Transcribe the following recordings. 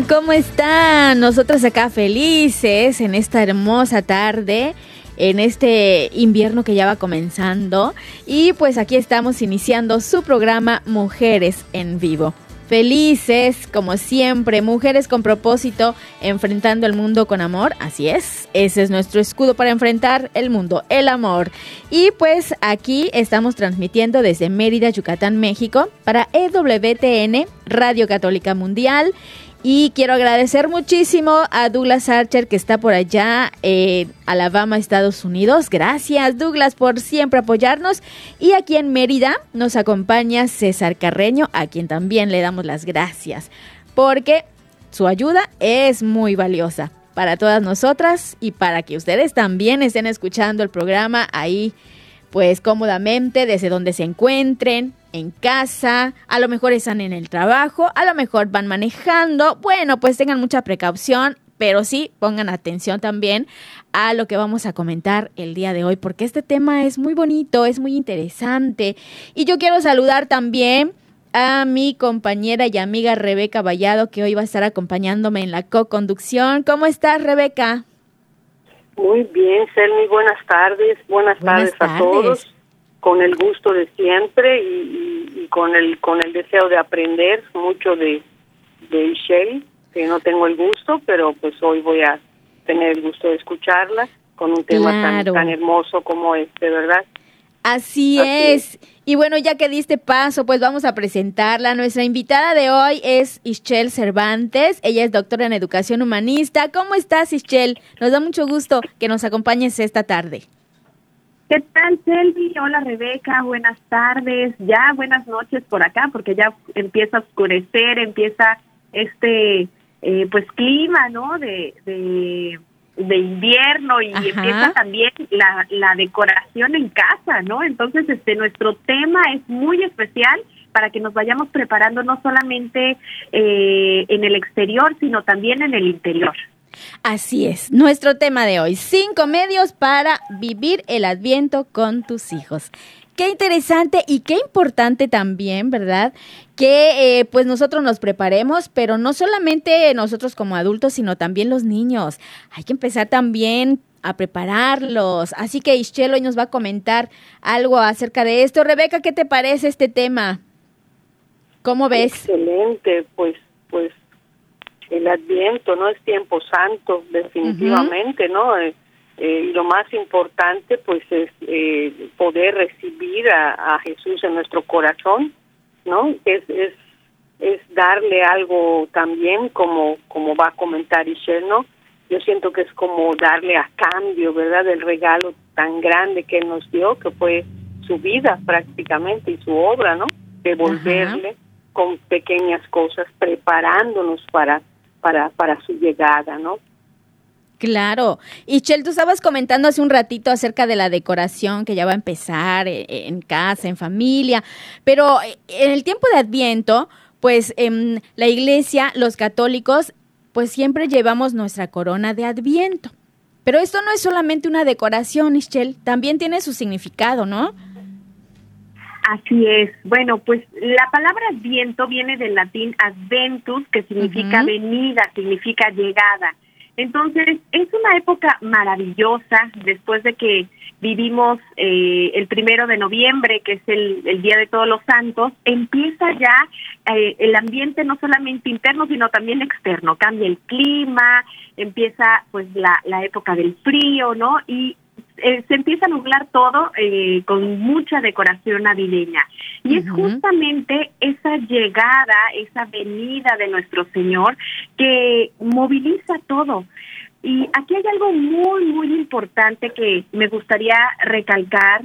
¿cómo están? Nosotros acá felices en esta hermosa tarde, en este invierno que ya va comenzando. Y pues aquí estamos iniciando su programa Mujeres en Vivo. Felices, como siempre, mujeres con propósito, enfrentando el mundo con amor. Así es, ese es nuestro escudo para enfrentar el mundo, el amor. Y pues aquí estamos transmitiendo desde Mérida, Yucatán, México, para EWTN, Radio Católica Mundial. Y quiero agradecer muchísimo a Douglas Archer que está por allá, eh, Alabama, Estados Unidos. Gracias Douglas por siempre apoyarnos. Y aquí en Mérida nos acompaña César Carreño, a quien también le damos las gracias, porque su ayuda es muy valiosa para todas nosotras y para que ustedes también estén escuchando el programa ahí pues cómodamente desde donde se encuentren, en casa, a lo mejor están en el trabajo, a lo mejor van manejando. Bueno, pues tengan mucha precaución, pero sí pongan atención también a lo que vamos a comentar el día de hoy, porque este tema es muy bonito, es muy interesante. Y yo quiero saludar también a mi compañera y amiga Rebeca Vallado, que hoy va a estar acompañándome en la co-conducción. ¿Cómo estás, Rebeca? Muy bien, Selmi, buenas tardes. Buenas, Buenas tardes, a todos. Con el gusto de siempre y, y- y con el con el deseo de aprender mucho de, de Ishel, que no tengo el gusto, pero pues hoy voy a tener el gusto de escucharla con un tema tan, Claro. tan hermoso como este, ¿verdad? Así, Así es. Y bueno, ya que diste paso, pues vamos a presentarla. Nuestra invitada de hoy es Ischel Cervantes. Ella es doctora en educación humanista. ¿Cómo estás, Ischel? Nos da mucho gusto que nos acompañes esta tarde. ¿Qué tal, Selvi? Hola, Rebeca. Buenas tardes. Ya, buenas noches por acá, porque ya empieza a oscurecer, empieza este, eh, pues, clima, ¿no? De, de, de invierno y Ajá. empieza también la, la decoración en casa, ¿no? Entonces, este, nuestro tema es muy especial para que nos vayamos preparando no solamente eh, en el exterior, sino también en el interior. Así es, nuestro tema de hoy, cinco medios para vivir el adviento con tus hijos. Qué interesante y qué importante también, ¿verdad? Que eh, pues nosotros nos preparemos, pero no solamente nosotros como adultos, sino también los niños. Hay que empezar también a prepararlos. Así que Ischel hoy nos va a comentar algo acerca de esto. Rebeca, ¿qué te parece este tema? ¿Cómo ves? Excelente, pues, pues el Adviento no es tiempo santo, definitivamente, ¿no? Eh, eh, y lo más importante, pues, es eh, poder recibir a, a Jesús en nuestro corazón, ¿no? Es, es, es darle algo también, como, como va a comentar Ishel, ¿no? Yo siento que es como darle a cambio, ¿verdad? Del regalo tan grande que él nos dio, que fue su vida prácticamente y su obra, ¿no? Devolverle con pequeñas cosas, preparándonos para, para, para su llegada, ¿no? Claro. Y Chel, tú estabas comentando hace un ratito acerca de la decoración que ya va a empezar eh, en casa, en familia, pero eh, en el tiempo de Adviento, pues en la iglesia, los católicos, pues siempre llevamos nuestra corona de Adviento. Pero esto no es solamente una decoración, Ischel, también tiene su significado, ¿no? Así es. Bueno, pues la palabra adviento viene del latín adventus, que significa venida, significa llegada. Entonces, es una época maravillosa después de que vivimos eh, el primero de noviembre, que es el, el, Día de Todos los Santos, empieza ya eh, el ambiente no solamente interno, sino también externo. Cambia el clima, empieza pues la, la época del frío, ¿no? Y eh, se empieza a nublar todo eh, con mucha decoración navideña. Y es justamente esa llegada, esa venida de nuestro Señor que moviliza todo. Y aquí hay algo muy, muy importante que me gustaría recalcar,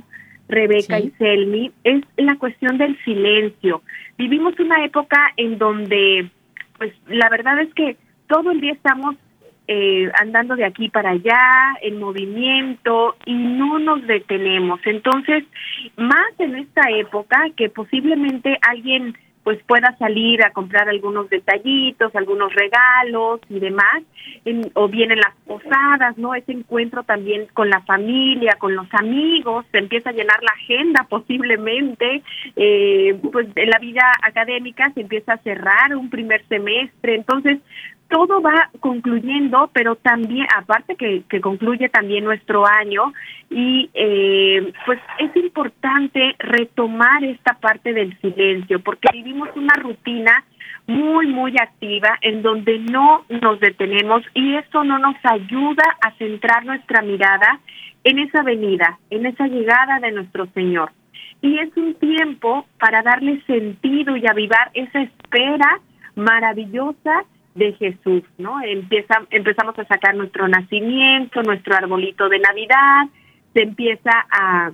Rebeca y Selmi, es la cuestión del silencio. Vivimos una época en donde, pues la verdad es que todo el día estamos eh, andando de aquí para allá, en movimiento y no nos detenemos. Entonces, más en esta época que posiblemente alguien pues pueda salir a comprar algunos detallitos, algunos regalos y demás, o bien en las posadas, ¿no? Ese encuentro también con la familia, con los amigos, se empieza a llenar la agenda posiblemente, eh, pues en la vida académica se empieza a cerrar un primer semestre, entonces todo va concluyendo, pero también, aparte que, que concluye también nuestro año, y eh, pues es importante retomar esta parte del silencio, porque vivimos una rutina muy, muy activa en donde no nos detenemos y eso no nos ayuda a centrar nuestra mirada en esa venida, en esa llegada de nuestro Señor. Y es un tiempo para darle sentido y avivar esa espera maravillosa de Jesús, ¿no? Empieza, empezamos a sacar nuestro nacimiento, nuestro arbolito de Navidad, se empieza a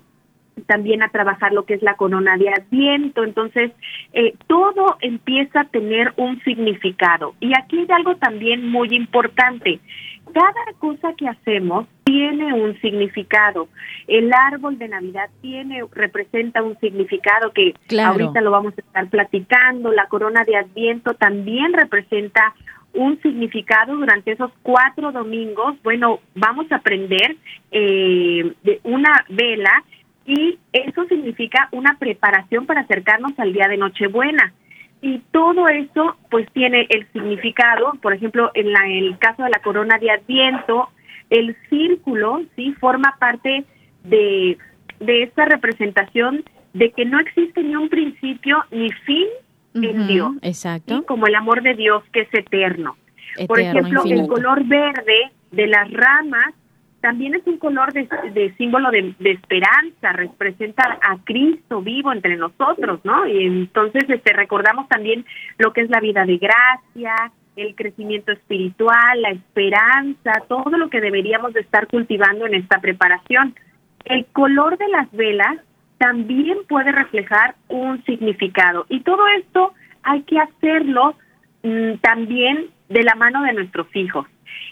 también a trabajar lo que es la corona de Adviento, entonces eh, todo empieza a tener un significado. Y aquí hay algo también muy importante. Cada cosa que hacemos tiene un significado. El árbol de Navidad tiene representa un significado que ahorita lo vamos a estar platicando. La corona de Adviento también representa un significado durante esos cuatro domingos. Bueno, vamos a aprender eh, de una vela y eso significa una preparación para acercarnos al día de Nochebuena. Y todo eso pues tiene el significado, por ejemplo, en la, el caso de la corona de Adviento, el círculo, sí, forma parte de, de esta representación de que no existe ni un principio ni fin en Dios. Exacto. Como el amor de Dios que es eterno. Por ejemplo, el color verde de las ramas también es un color de, símbolo de, esperanza, representa a Cristo vivo entre nosotros, ¿no? Y entonces este, recordamos también lo que es la vida de gracia, el crecimiento espiritual, la esperanza, todo lo que deberíamos de estar cultivando en esta preparación. El color de las velas también puede reflejar un significado. Y todo esto hay que hacerlo mm, también de la mano de nuestros hijos.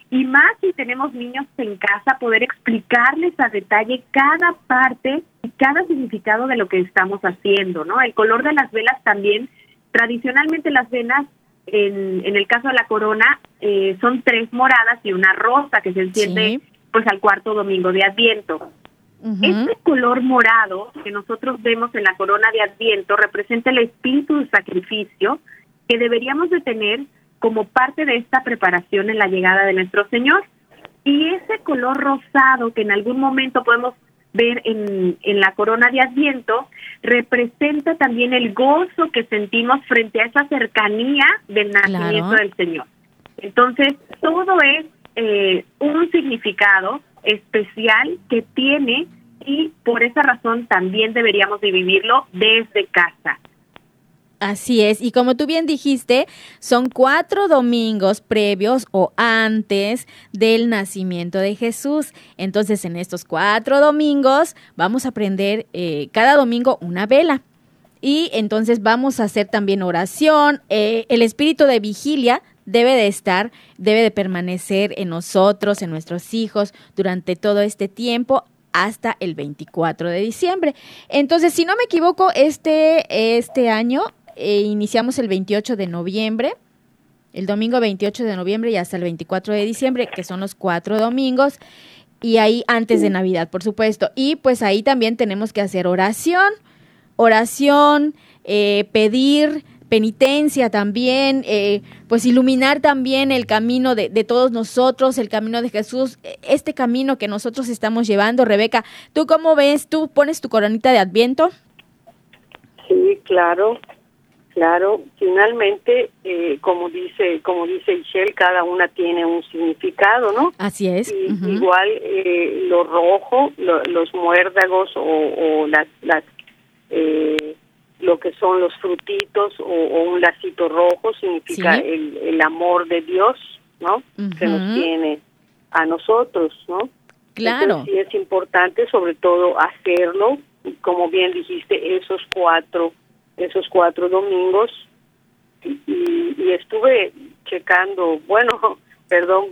Y más si tenemos niños en casa, poder explicarles a detalle cada parte y cada significado de lo que estamos haciendo, ¿no? El color de las velas también, tradicionalmente las velas, en, en el caso de la corona, eh, son tres moradas y una rosa que se enciende pues al cuarto domingo de Adviento. Este color morado que nosotros vemos en la corona de Adviento representa el espíritu de sacrificio que deberíamos de tener como parte de esta preparación en la llegada de nuestro Señor. Y ese color rosado que en algún momento podemos ver en, en la corona de Adviento representa también el gozo que sentimos frente a esa cercanía del nacimiento del Señor. Entonces, todo es eh, un significado especial que tiene y por esa razón también deberíamos de vivirlo desde casa. Así es, y como tú bien dijiste, son cuatro domingos previos o antes del nacimiento de Jesús. Entonces, en estos cuatro domingos vamos a aprender eh, cada domingo una vela. Y entonces vamos a hacer también oración. Eh, el espíritu de vigilia debe de estar, debe de permanecer en nosotros, en nuestros hijos, durante todo este tiempo hasta el 24 de diciembre. Entonces, si no me equivoco, este, este año eh, iniciamos el 28 de noviembre, el domingo 28 de noviembre y hasta el 24 de diciembre, que son los cuatro domingos, y ahí antes de Navidad, por supuesto. Y pues ahí también tenemos que hacer oración, oración, eh, pedir penitencia también, eh, pues iluminar también el camino de, de, todos nosotros, el camino de Jesús, este camino que nosotros estamos llevando. Rebeca, ¿tú cómo ves? ¿Tú pones tu coronita de Adviento? Sí, claro, claro. Finalmente, eh, como dice como dice Michelle, cada una tiene un significado, ¿no? Así es. Igual eh, lo rojo, los muérdagos o, o las, las eh, lo que son los frutitos o, un lacito rojo significa el, el, amor de Dios, ¿no? Que nos tiene a nosotros, ¿no? Claro. sí es importante sobre todo hacerlo, como bien dijiste, esos cuatro, esos cuatro domingos y, estuve checando, bueno, perdón,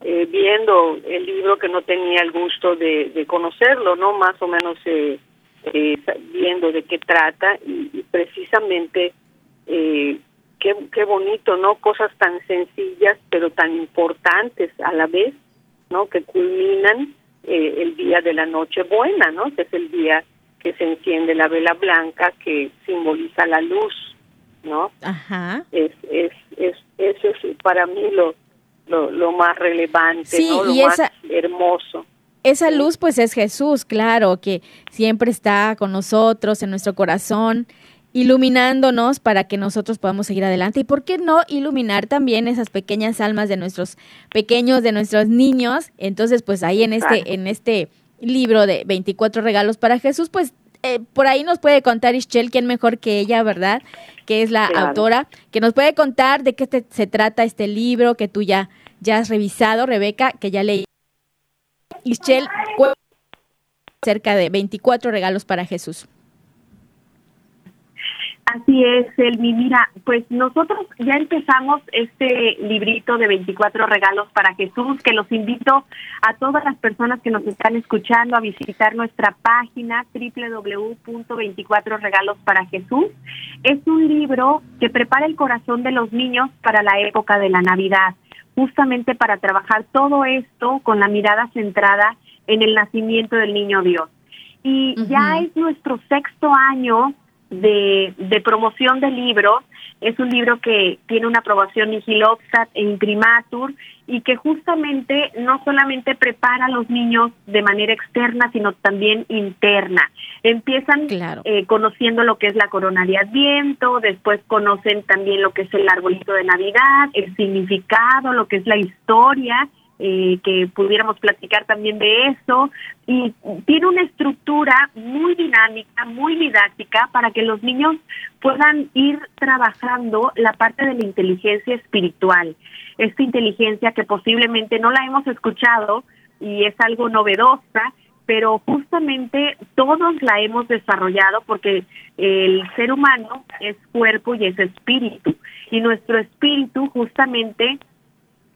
eh, viendo el libro que no tenía el gusto de, de conocerlo, ¿no? Más o menos eh, eh, viendo de qué trata y, precisamente eh, qué, qué bonito, ¿no? Cosas tan sencillas pero tan importantes a la vez, ¿no? Que culminan eh, el día de la noche buena, ¿no? Que es el día que se enciende la vela blanca que simboliza la luz, ¿no? Ajá. Es, es, es, eso es para mí lo, lo, lo más relevante, ¿no? Lo más hermoso. Esa luz pues es Jesús, claro, que siempre está con nosotros en nuestro corazón, iluminándonos para que nosotros podamos seguir adelante. Y por qué no iluminar también esas pequeñas almas de nuestros pequeños, de nuestros niños. Entonces, pues ahí en este, en este libro de 24 regalos para Jesús, pues eh, por ahí nos puede contar Ischel, quién mejor que ella, ¿verdad? Que es la autora, que nos puede contar de qué se trata este libro que tú ya, ya has revisado, Rebeca, que ya leí. Ischel, cerca de 24 regalos para Jesús. Así es, Elmi. Mira, pues nosotros ya empezamos este librito de 24 regalos para Jesús, que los invito a todas las personas que nos están escuchando a visitar nuestra página www.24regalos para Jesús. Es un libro que prepara el corazón de los niños para la época de la Navidad justamente para trabajar todo esto con la mirada centrada en el nacimiento del niño Dios. Y ya es nuestro sexto año de, de promoción del libro. Es un libro que tiene una aprobación Igilopsat e Imprimatur y que justamente no solamente prepara a los niños de manera externa, sino también interna. Empiezan eh, conociendo lo que es la corona de Adviento, después conocen también lo que es el arbolito de Navidad, el significado, lo que es la historia, eh, que pudiéramos platicar también de eso. Y tiene una estructura muy dinámica, muy didáctica para que los niños puedan ir trabajando la parte de la inteligencia espiritual, esta inteligencia que posiblemente no la hemos escuchado y es algo novedosa, pero justamente todos la hemos desarrollado porque el ser humano es cuerpo y es espíritu. Y nuestro espíritu justamente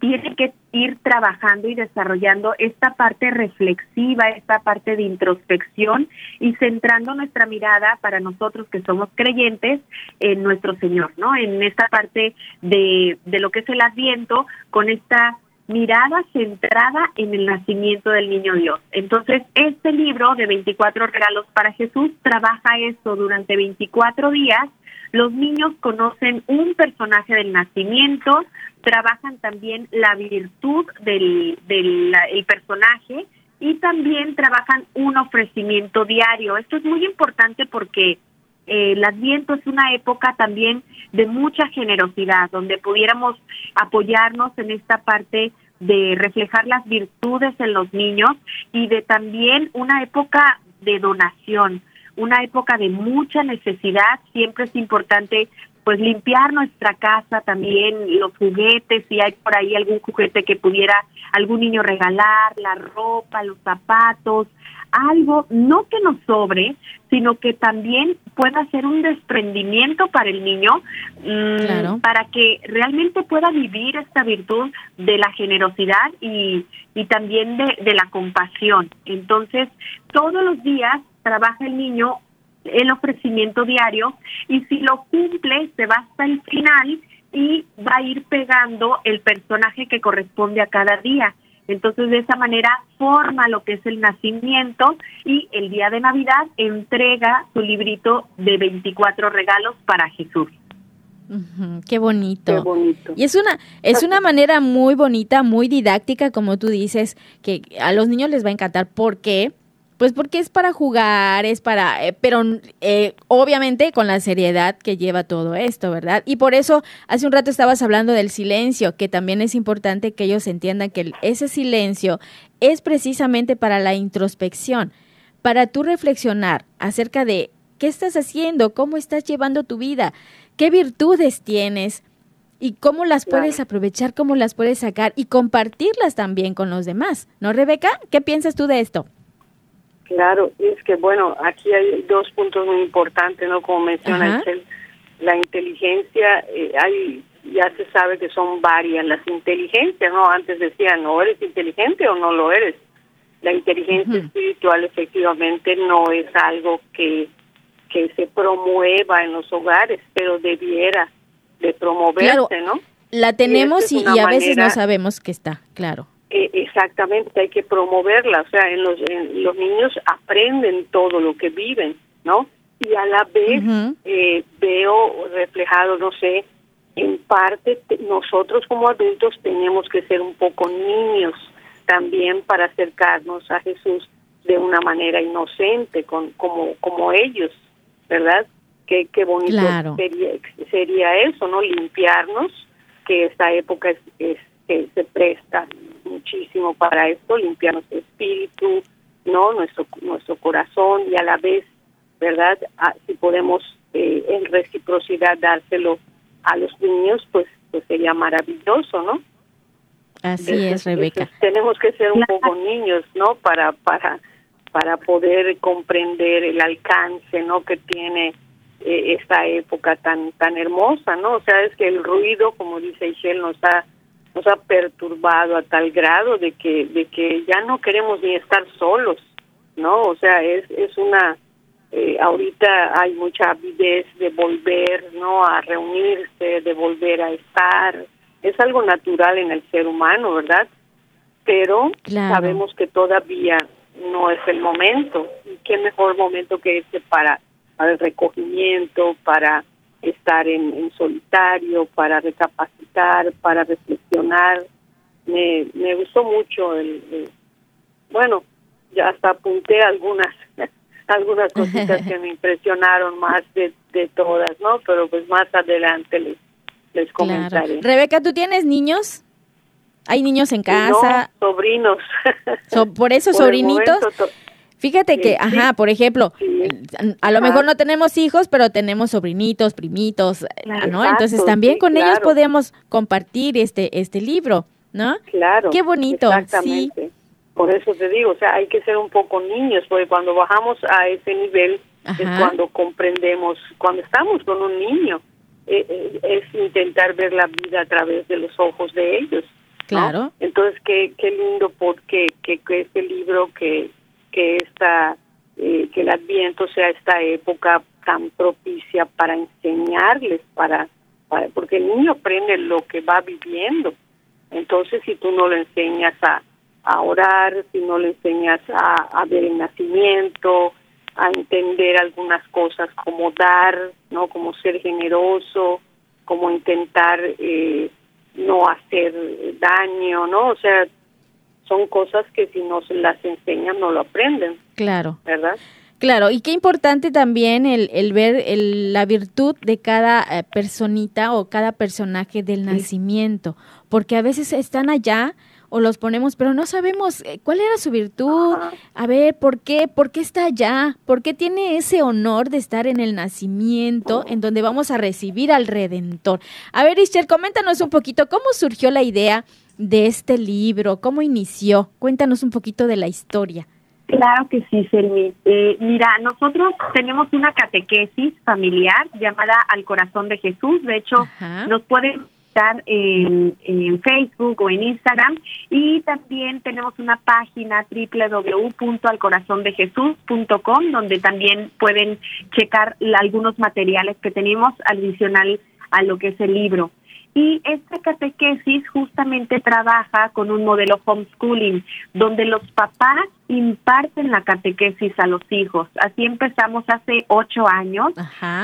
tiene que ir trabajando y desarrollando esta parte reflexiva, esta parte de introspección y centrando nuestra mirada para nosotros que somos creyentes en nuestro Señor, ¿no? En esta parte de, de lo que es el adviento, con esta mirada centrada en el nacimiento del niño Dios. Entonces, este libro de 24 regalos para Jesús trabaja esto durante 24 días. Los niños conocen un personaje del nacimiento, trabajan también la virtud del, del el personaje y también trabajan un ofrecimiento diario. Esto es muy importante porque eh, el Adviento es una época también de mucha generosidad, donde pudiéramos apoyarnos en esta parte de reflejar las virtudes en los niños y de también una época de donación, una época de mucha necesidad. Siempre es importante pues limpiar nuestra casa también, los juguetes, si hay por ahí algún juguete que pudiera algún niño regalar, la ropa, los zapatos, algo, no que nos sobre, sino que también pueda ser un desprendimiento para el niño, mm, para que realmente pueda vivir esta virtud de la generosidad y, y también de, de la compasión. Entonces, todos los días trabaja el niño el ofrecimiento diario y si lo cumple se va hasta el final y va a ir pegando el personaje que corresponde a cada día. Entonces de esa manera forma lo que es el nacimiento y el día de Navidad entrega su librito de 24 regalos para Jesús. qué bonito. Qué bonito. Y es una es una manera muy bonita, muy didáctica, como tú dices, que a los niños les va a encantar. ¿Por qué? Pues porque es para jugar, es para, eh, pero eh, obviamente con la seriedad que lleva todo esto, ¿verdad? Y por eso hace un rato estabas hablando del silencio, que también es importante que ellos entiendan que ese silencio es precisamente para la introspección, para tú reflexionar acerca de qué estás haciendo, cómo estás llevando tu vida, qué virtudes tienes y cómo las puedes aprovechar, cómo las puedes sacar y compartirlas también con los demás. ¿No, Rebeca? ¿Qué piensas tú de esto? Claro, es que bueno, aquí hay dos puntos muy importantes, ¿no? Como menciona la inteligencia, eh, hay ya se sabe que son varias las inteligencias, ¿no? Antes decían, ¿no eres inteligente o no lo eres? La inteligencia espiritual efectivamente no es algo que, que se promueva en los hogares, pero debiera de promoverse, ¿no? La tenemos y, a veces no sabemos que está, claro. Eh, exactamente, hay que promoverla, o sea, en los, los niños aprenden todo lo que viven, ¿no? Y a la vez eh, veo reflejado, no sé, en parte nosotros como adultos tenemos que ser un poco niños también para acercarnos a Jesús de una manera inocente, con, como, como ellos, ¿verdad? Qué, qué bonito sería, sería eso, ¿no? Limpiarnos, que esta época es, es que se presta muchísimo para esto, limpiar nuestro espíritu, no nuestro nuestro corazón y a la vez, verdad, ah, si podemos eh, en reciprocidad dárselo a los niños, pues pues sería maravilloso, ¿no? Así es, Rebeca. tenemos que ser un poco niños, ¿no? Para para para poder comprender el alcance, ¿no? Que tiene eh, esta época tan tan hermosa, ¿no? O sea, es que el ruido, como dice Ishel, nos ha nos ha perturbado a tal grado de que de que ya no queremos ni estar solos no o sea es es una eh, ahorita hay mucha avidez de volver no a reunirse de volver a estar. Es algo natural en el ser humano verdad pero sabemos que todavía no es el momento. Y qué mejor momento que este para para el recogimiento para estar en, solitario, para recapacitar, para reflexionar. Me, me gustó mucho el, bueno, ya hasta apunté algunas algunas cositas que me impresionaron más de, de todas, ¿no? Pero pues más adelante les, les comentaré. Rebeca, ¿tú tienes niños? ¿Hay niños en casa? sobrinos. por eso, sobrinitos. Fíjate que, ajá, por ejemplo, a lo mejor no tenemos hijos, pero tenemos sobrinitos, primitos, ¿no? Entonces también con ellos podemos compartir este este libro, ¿no? Claro. Qué bonito. Exactamente. Por eso te digo, o sea, hay que ser un poco niños, porque cuando bajamos a ese nivel es cuando comprendemos, cuando estamos con un niño, eh, eh, es intentar ver la vida a través de los ojos de ellos. Claro. Entonces, qué, qué lindo porque que, que este libro que que esta eh, que el Adviento sea esta época tan propicia para enseñarles, para, porque el niño aprende lo que va viviendo. Entonces, si tú no le enseñas a, a orar, si no le enseñas a, a ver el nacimiento, a entender algunas cosas como dar, no, como ser generoso, como intentar eh, no hacer daño, no, o sea, son cosas que si no se las enseñan no lo aprenden. Claro. ¿Verdad? Claro, y qué importante también el, el ver el, la virtud de cada eh, personita o cada personaje del nacimiento, porque a veces están allá o los ponemos, pero no sabemos eh, cuál era su virtud, a ver, ¿por qué? ¿Por qué está allá? ¿Por qué tiene ese honor de estar en el nacimiento en donde vamos a recibir al Redentor? A ver, Ischel, coméntanos un poquito cómo surgió la idea de este libro? ¿Cómo inició? Cuéntanos un poquito de la historia. Claro que sí, Selmi. Eh, mira, nosotros tenemos una catequesis familiar llamada Al Corazón de Jesús. De hecho, nos pueden estar en, Facebook o en Instagram. Y también tenemos una página www.alcorazondejesús.com donde también pueden checar algunos materiales que tenemos adicional a lo que es el libro. Y esta catequesis justamente trabaja con un modelo homeschooling, donde los papás imparten la catequesis a los hijos. Así empezamos hace ocho años,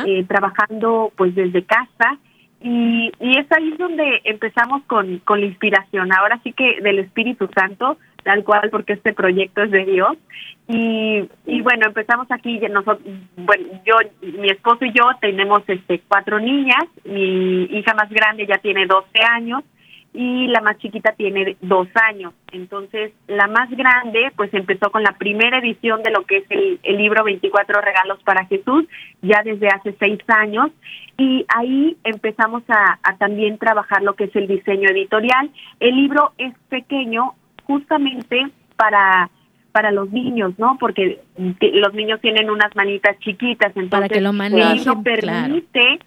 eh, trabajando pues desde casa. Y, y es ahí donde empezamos con, con la inspiración, ahora sí que del Espíritu Santo, tal cual, porque este proyecto es de Dios. Y, y bueno, empezamos aquí, nosotros, bueno, yo, mi esposo y yo tenemos este cuatro niñas, mi hija más grande ya tiene 12 años y la más chiquita tiene dos años. Entonces, la más grande, pues empezó con la primera edición de lo que es el, el, libro 24 regalos para Jesús, ya desde hace seis años, y ahí empezamos a, a también trabajar lo que es el diseño editorial. El libro es pequeño justamente para para los niños, ¿no? Porque los niños tienen unas manitas chiquitas, entonces para que lo manejen, permite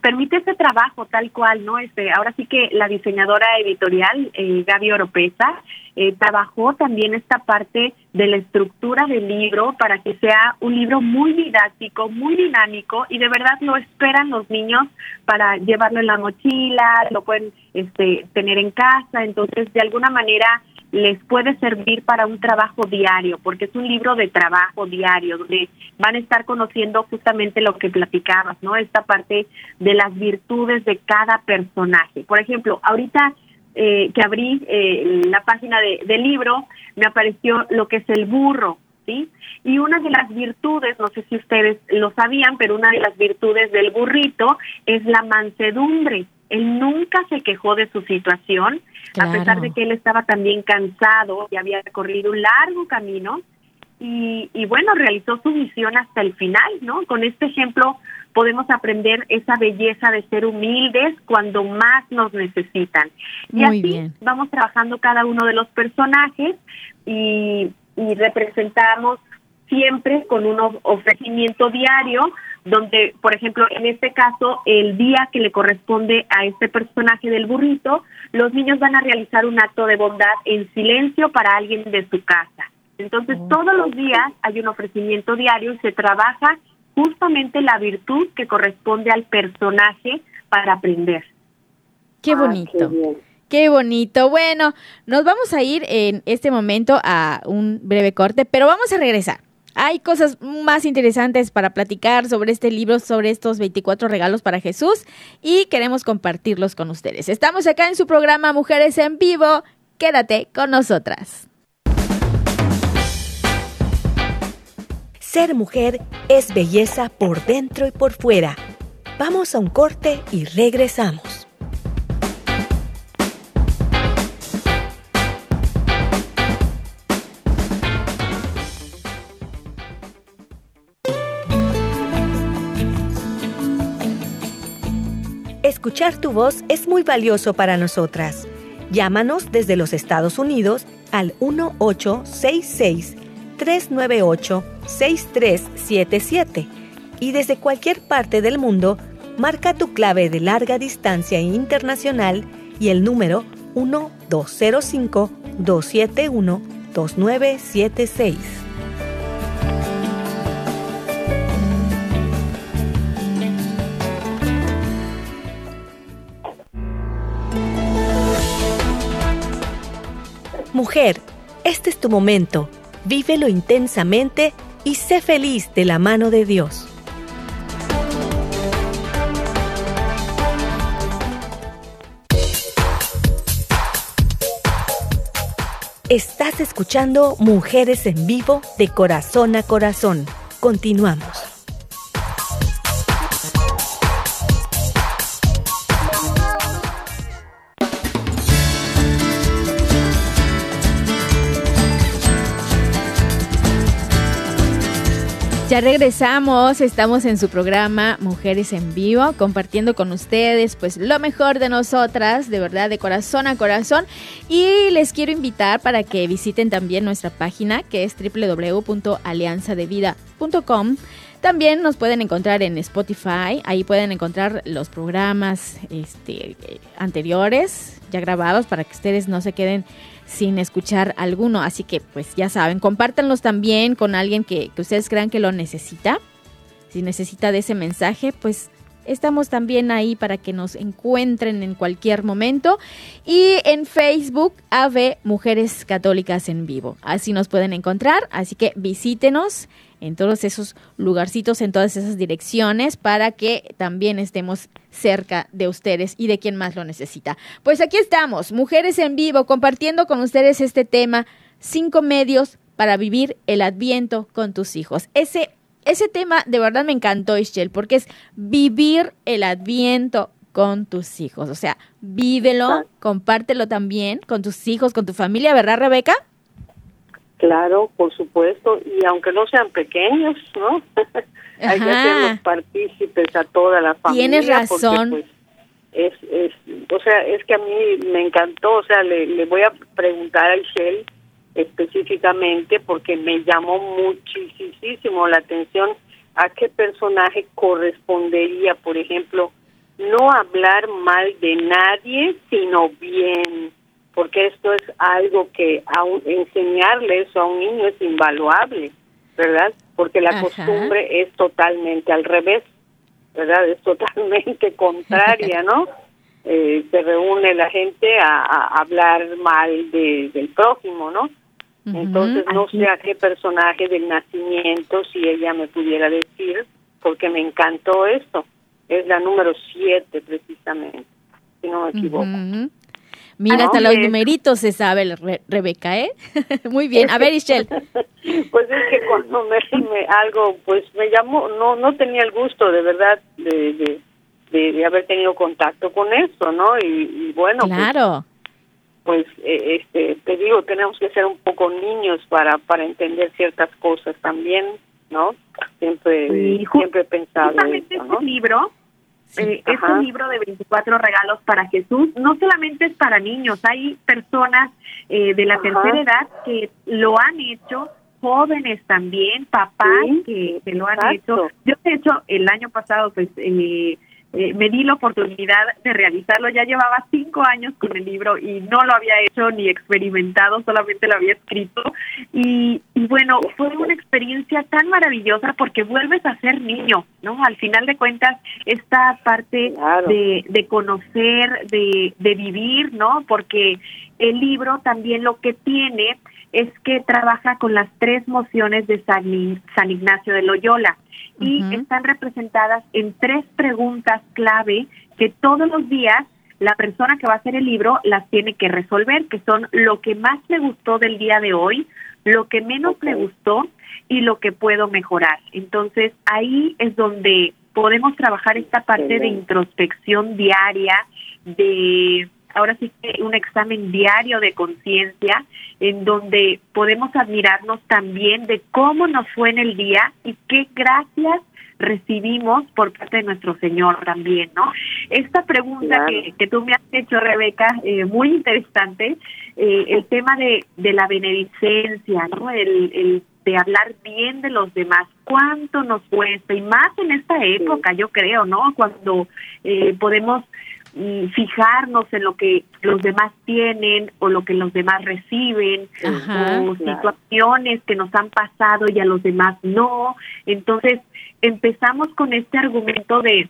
permite ese trabajo tal cual, ¿no? Este, ahora sí que la diseñadora editorial, eh, Gaby Oropesa, eh, trabajó también esta parte de la estructura del libro para que sea un libro muy didáctico, muy dinámico y de verdad lo esperan los niños para llevarlo en la mochila, lo pueden este, tener en casa, entonces de alguna manera les puede servir para un trabajo diario, porque es un libro de trabajo diario, donde van a estar conociendo justamente lo que platicabas, ¿no? Esta parte de las virtudes de cada personaje. Por ejemplo, ahorita eh, que abrí eh, la página de, del libro, me apareció lo que es el burro, ¿sí? Y una de las virtudes, no sé si ustedes lo sabían, pero una de las virtudes del burrito es la mansedumbre. Él nunca se quejó de su situación, claro. a pesar de que él estaba también cansado y había recorrido un largo camino. Y, y, bueno, realizó su misión hasta el final, ¿no? Con este ejemplo podemos aprender esa belleza de ser humildes cuando más nos necesitan. Y Muy así bien. vamos trabajando cada uno de los personajes y, y representamos siempre con un ofrecimiento diario donde, por ejemplo, en este caso, el día que le corresponde a este personaje del burrito, los niños van a realizar un acto de bondad en silencio para alguien de su casa. Entonces, oh. todos los días hay un ofrecimiento diario y se trabaja justamente la virtud que corresponde al personaje para aprender. Qué bonito. Ah, qué, qué, bonito. Bueno, nos vamos a ir en este momento a un breve corte, pero vamos a regresar. Hay cosas más interesantes para platicar sobre este libro, sobre estos 24 regalos para Jesús y queremos compartirlos con ustedes. Estamos acá en su programa Mujeres en Vivo. Quédate con nosotras. Ser mujer es belleza por dentro y por fuera. Vamos a un corte y regresamos. Escuchar tu voz es muy valioso para nosotras. Llámanos desde los Estados Unidos al 1866 398 6377 y desde cualquier parte del mundo marca tu clave de larga distancia internacional y el número 1205 271 2976. Mujer, este es tu momento. Vívelo intensamente y sé feliz de la mano de Dios. Estás escuchando Mujeres en Vivo de Corazón a Corazón. Continuamos. Ya regresamos, estamos en su programa Mujeres en Vivo, compartiendo con ustedes pues lo mejor de nosotras, de verdad, de corazón a corazón. Y les quiero invitar para que visiten también nuestra página que es www.alianzadevida.com. También nos pueden encontrar en Spotify, ahí pueden encontrar los programas este, anteriores ya grabados para que ustedes no se queden sin escuchar alguno. Así que pues ya saben, compártanlos también con alguien que, que ustedes crean que lo necesita. Si necesita de ese mensaje, pues estamos también ahí para que nos encuentren en cualquier momento. Y en Facebook, AVE Mujeres Católicas en Vivo. Así nos pueden encontrar. Así que visítenos en todos esos lugarcitos, en todas esas direcciones, para que también estemos cerca de ustedes y de quien más lo necesita. Pues aquí estamos, Mujeres en Vivo, compartiendo con ustedes este tema, cinco medios para vivir el adviento con tus hijos. Ese, ese tema de verdad me encantó, Ischel, porque es vivir el adviento con tus hijos. O sea, vívelo, compártelo también con tus hijos, con tu familia, ¿verdad, Rebeca? Claro, por supuesto, y aunque no sean pequeños, ¿no? Hay que hacerlos partícipes a toda la familia. Tienes razón. pues, es, es, o sea, es que a mí me encantó, o sea, le, le voy a preguntar a Ishel específicamente porque me llamó muchísimo la atención a qué personaje correspondería, por ejemplo, no hablar mal de nadie, sino bien porque esto es algo que enseñarle eso a un niño es invaluable, ¿verdad? Porque la costumbre es totalmente al revés, ¿verdad? Es totalmente contraria, ¿no? Eh, se reúne la gente a, hablar mal de, del prójimo, ¿no? Entonces no sé a qué personaje del nacimiento, si ella me pudiera decir, porque me encantó esto. Es la número siete precisamente, si no me equivoco. Mira, hasta los numeritos se sabe, Rebeca, ¿eh? Muy bien. A ver, Ishel. pues es que cuando me, algo, pues me llamó, no no tenía el gusto de verdad de, de, haber tenido contacto con esto, ¿no? Y, bueno, pues, claro. Pues, eh, este, te digo, tenemos que ser un poco niños para para entender ciertas cosas también, ¿no? Siempre siempre he pensado eso, ¿no? libro eh, es un libro de 24 regalos para Jesús. No solamente es para niños, hay personas eh, de la tercera edad que lo han hecho, jóvenes también, papás que, lo han hecho. Yo, de hecho, el año pasado, pues, eh, eh, me di la oportunidad de realizarlo. Ya llevaba cinco años con el libro y no lo había hecho ni experimentado, solamente lo había escrito. Y, bueno, fue una experiencia tan maravillosa porque vuelves a ser niño, ¿no? Al final de cuentas, esta parte de, de conocer, de, de vivir, ¿no? Porque el libro también lo que tiene es que trabaja con las tres mociones de San Ignacio de Loyola. Y están representadas en tres preguntas clave que todos los días la persona que va a hacer el libro las tiene que resolver, que son lo que más me gustó del día de hoy, lo que menos me gustó y lo que puedo mejorar. Entonces ahí es donde podemos trabajar esta parte de introspección diaria, de ahora sí que un examen diario de conciencia en donde podemos admirarnos también de cómo nos fue en el día y qué gracias recibimos por parte de nuestro Señor también, ¿no? Esta pregunta que, que, tú me has hecho, Rebeca, eh, muy interesante, eh, el tema de, de la benedicencia, ¿no? El, el de hablar bien de los demás, cuánto nos cuesta, y más en esta época, yo creo, ¿no? Cuando eh, podemos fijarnos en lo que los demás tienen o lo que los demás reciben o situaciones que nos han pasado y a los demás no. Entonces empezamos con este argumento de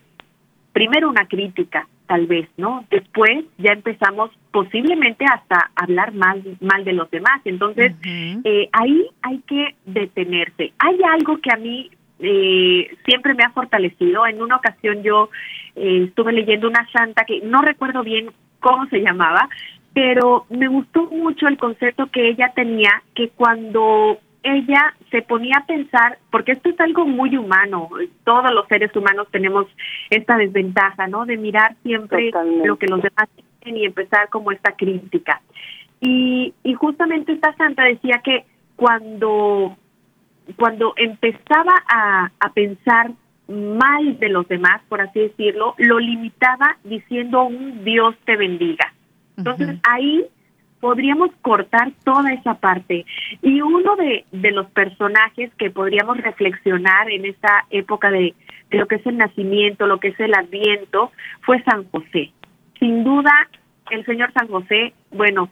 primero una crítica, tal vez, ¿no? Después ya empezamos posiblemente hasta hablar mal, mal de los demás. Entonces, eh, ahí hay que detenerse. Hay algo que a mí eh, siempre me ha fortalecido. En una ocasión yo eh, estuve leyendo una santa que no recuerdo bien cómo se llamaba, pero me gustó mucho el concepto que ella tenía, que cuando ella se ponía a pensar, porque esto es algo muy humano, todos los seres humanos tenemos esta desventaja, ¿no? De mirar siempre lo que los demás tienen y empezar como esta crítica. Y, y justamente esta santa decía que cuando cuando empezaba a, pensar mal de los demás, por así decirlo, lo limitaba diciendo un Dios te bendiga. Entonces ahí podríamos cortar toda esa parte. Y uno de, de los personajes que podríamos reflexionar en esta época de, de lo que es el nacimiento, lo que es el adviento, fue San José. Sin duda, el Señor San José, bueno,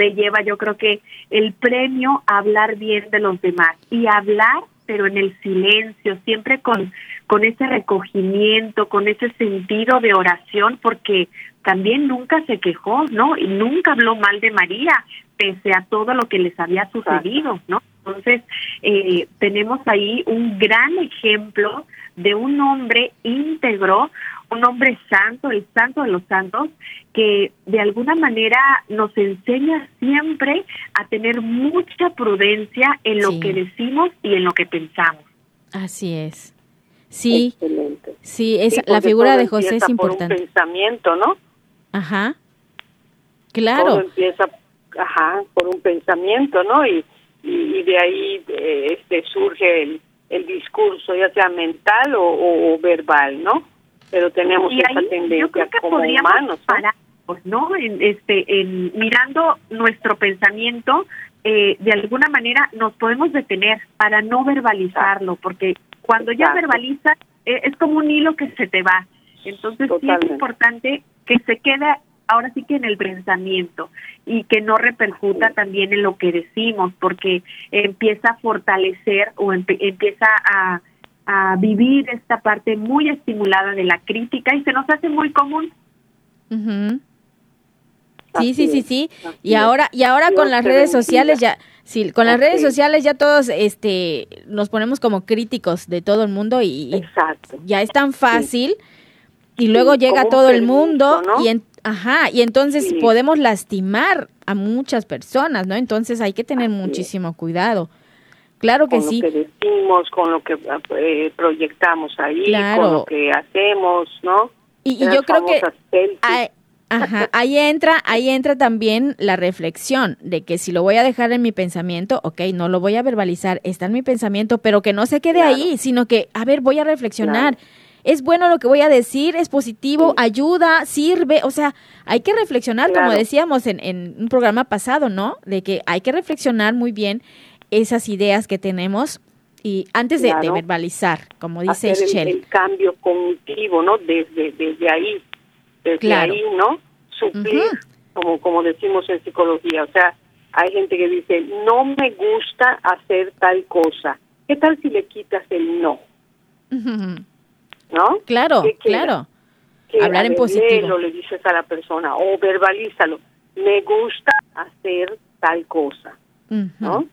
se lleva yo creo que el premio a hablar bien de los demás y hablar pero en el silencio, siempre con, con ese recogimiento, con ese sentido de oración, porque también nunca se quejó, ¿no? Y nunca habló mal de María, pese a todo lo que les había sucedido, ¿no? Entonces, eh, tenemos ahí un gran ejemplo de un hombre íntegro, un hombre santo, el santo de los santos, que de alguna manera nos enseña siempre a tener mucha prudencia en lo que decimos y en lo que pensamos. Así es. Sí, sí, es, la figura de José es importante. Por un pensamiento, ¿no? Ajá. Claro. Todo empieza, ajá, por un pensamiento, ¿no? Y, y, de ahí eh, este surge el, el discurso, ya sea mental o, verbal, ¿no? Pero tenemos esa tendencia como humanos, ¿no? En, este, en, mirando nuestro pensamiento, eh, de alguna manera nos podemos detener para no verbalizarlo, porque cuando ya verbalizas eh, es como un hilo que se te va. Entonces sí es importante que se quede ahora sí que en el pensamiento y que no repercuta también en lo que decimos, porque empieza a fortalecer o empieza a, a vivir esta parte muy estimulada de la crítica y se nos hace muy común. Sí, sí, sí, sí. Y ahora, y ahora con las redes sociales ya, sí, con las redes sociales ya todos, este, nos ponemos como críticos de todo el mundo y, ya es tan fácil. Y luego llega todo el mundo y en, ajá, y entonces podemos lastimar a muchas personas, ¿no? Entonces hay que tener muchísimo cuidado. Claro que sí. Con lo que decimos, con lo que eh, proyectamos ahí, con lo que hacemos, ¿no? Y, yo creo que Ajá, ahí entra, ahí entra también la reflexión de que si lo voy a dejar en mi pensamiento, ok, no lo voy a verbalizar, está en mi pensamiento, pero que no se quede ahí, sino que, a ver, voy a reflexionar. Es bueno lo que voy a decir, es positivo, ayuda, sirve, o sea, hay que reflexionar, como decíamos en, en, un programa pasado, ¿no? De que hay que reflexionar muy bien esas ideas que tenemos y antes de, verbalizar, como dice Hacer el, cambio cognitivo, ¿no? Desde, desde ahí desde ahí, ¿no? Suplir, como, como decimos en psicología. O sea, hay gente que dice, no me gusta hacer tal cosa. ¿Qué tal si le quitas el no? ¿No? Claro, claro. Hablar en positivo. le dices a la persona o verbalízalo. Me gusta hacer tal cosa. ¿No?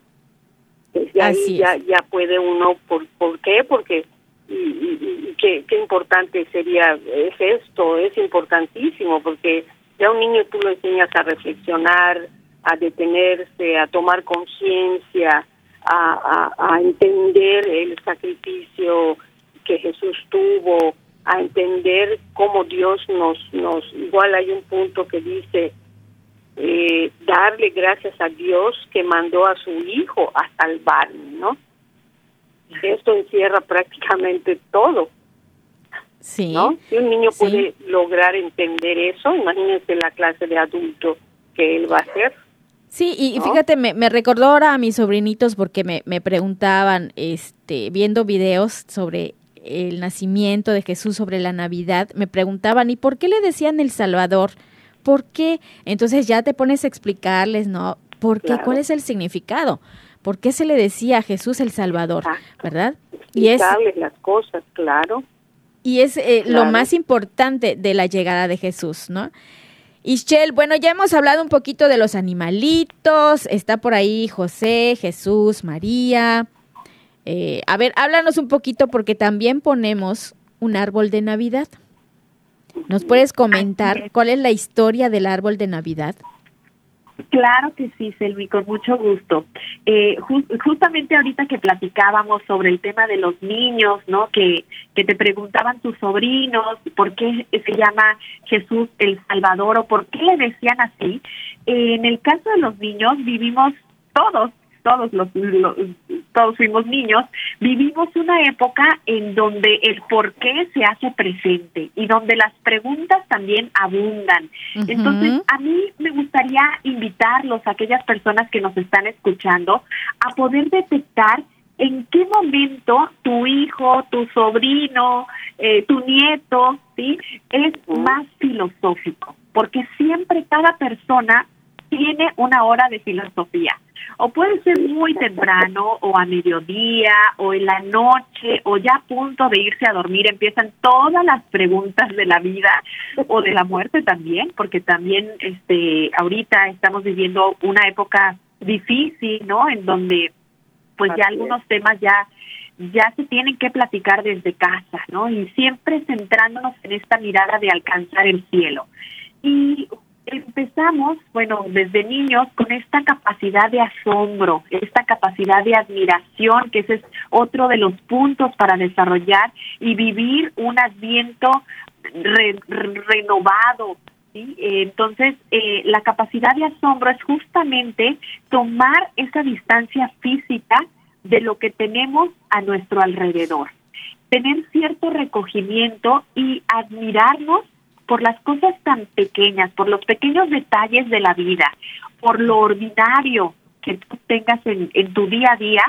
Desde ahí ya, ya puede uno, ¿por, ¿por qué? Porque y, qué, qué importante sería es esto, es importantísimo porque ya un niño tú lo enseñas a reflexionar, a detenerse, a tomar conciencia, a, a, entender el sacrificio que Jesús tuvo, a entender cómo Dios nos, nos igual hay un punto que dice, eh, darle gracias a Dios que mandó a su hijo a salvarme, ¿no? esto encierra prácticamente todo. Sí. ¿no? Si un niño puede lograr entender eso, imagínense la clase de adulto que él va a hacer. Sí, y fíjate, me, me, recordó ahora a mis sobrinitos porque me, me preguntaban, este, viendo videos sobre el nacimiento de Jesús, sobre la Navidad, me preguntaban, ¿y por qué le decían el Salvador? ¿Por qué? Entonces ya te pones a explicarles, ¿no? ¿Por qué? ¿Cuál es el significado? ¿Por qué se le decía a Jesús el Salvador? ¿Verdad? Y es las cosas, claro. Y es eh, lo más importante de la llegada de Jesús, ¿no? Ischel, bueno, ya hemos hablado un poquito de los animalitos, está por ahí José, Jesús, María. Eh, a ver, háblanos un poquito porque también ponemos un árbol de Navidad. ¿Nos puedes comentar cuál es la historia del árbol de Navidad? Claro que sí, Selvi, con mucho gusto. Eh, justamente ahorita que platicábamos sobre el tema de los niños, ¿no? Que, que te preguntaban tus sobrinos por qué se llama Jesús el Salvador o por qué le decían así. en el caso de los niños vivimos todos todos los, todos fuimos niños, vivimos una época en donde el por qué se hace presente y donde las preguntas también abundan. Entonces, a mí me gustaría invitarlos a aquellas personas que nos están escuchando a poder detectar en qué momento tu hijo, tu sobrino, eh, tu nieto, ¿sí? Es más filosófico, porque siempre cada persona tiene una hora de filosofía. O puede ser muy temprano, o a mediodía, o en la noche, o ya a punto de irse a dormir, empiezan todas las preguntas de la vida o de la muerte también, porque también este ahorita estamos viviendo una época difícil, ¿no? En donde pues ya algunos temas ya ya se tienen que platicar desde casa, ¿no? Y siempre centrándonos en esta mirada de alcanzar el cielo. Y empezamos, bueno, desde niños con esta capacidad de asombro, esta capacidad de admiración, que ese es otro de los puntos para desarrollar y vivir un adviento renovado. ¿sí? Entonces, eh, la capacidad de asombro es justamente tomar esa distancia física de lo que tenemos a nuestro alrededor, tener cierto recogimiento y admirarnos por las cosas tan pequeñas, por los pequeños detalles de la vida, por lo ordinario que tú tengas en, en tu día a día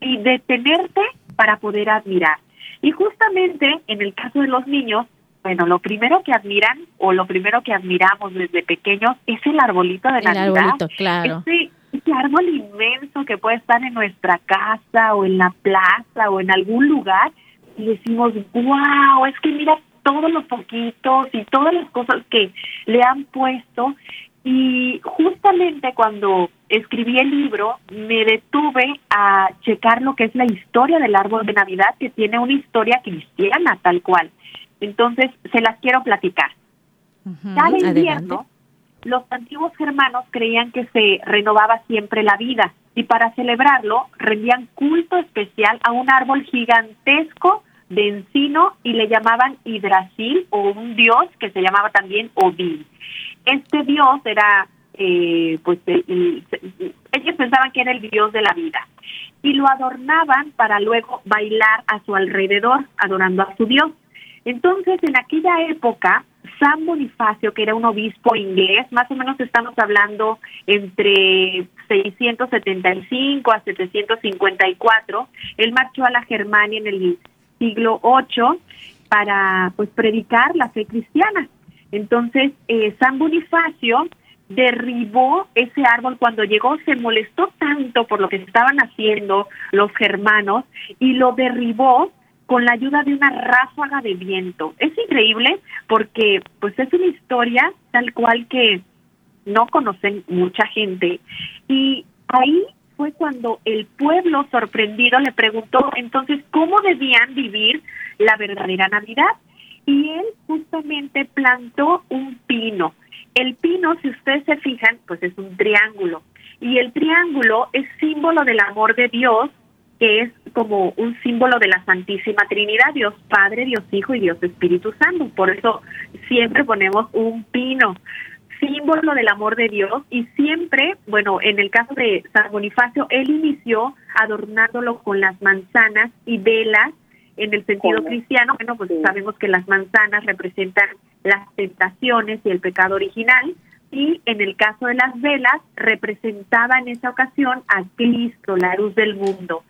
y detenerte para poder admirar. Y justamente en el caso de los niños, bueno, lo primero que admiran o lo primero que admiramos desde pequeños es el arbolito de Navidad. El arbolito, claro. Ese, ese árbol inmenso que puede estar en nuestra casa o en la plaza o en algún lugar y decimos, wow, es que mira todos los poquitos y todas las cosas que le han puesto. Y justamente cuando escribí el libro, me detuve a checar lo que es la historia del árbol de Navidad, que tiene una historia cristiana tal cual. Entonces, se las quiero platicar. Cada invierno, los antiguos germanos creían que se renovaba siempre la vida y para celebrarlo rendían culto especial a un árbol gigantesco de encino y le llamaban Hidrasil o un dios que se llamaba también Odín. Este dios era, eh, pues, ellos pensaban que era el dios de la vida y lo adornaban para luego bailar a su alrededor, adorando a su dios. Entonces, en aquella época, San Bonifacio, que era un obispo inglés, más o menos estamos hablando entre 675 a 754, él marchó a la Germania en el siglo VIII para pues predicar la fe cristiana. Entonces, eh, San Bonifacio derribó ese árbol cuando llegó, se molestó tanto por lo que estaban haciendo los germanos y lo derribó con la ayuda de una ráfaga de viento. Es increíble porque pues es una historia tal cual que no conocen mucha gente y ahí fue cuando el pueblo sorprendido le preguntó entonces cómo debían vivir la verdadera Navidad. Y él justamente plantó un pino. El pino, si ustedes se fijan, pues es un triángulo. Y el triángulo es símbolo del amor de Dios, que es como un símbolo de la Santísima Trinidad, Dios Padre, Dios Hijo y Dios Espíritu Santo. Por eso siempre ponemos un pino símbolo del amor de Dios y siempre, bueno, en el caso de San Bonifacio, él inició adornándolo con las manzanas y velas en el sentido cristiano. Bueno, pues sabemos que las manzanas representan las tentaciones y el pecado original y en el caso de las velas representaba en esa ocasión a Cristo, la luz del mundo.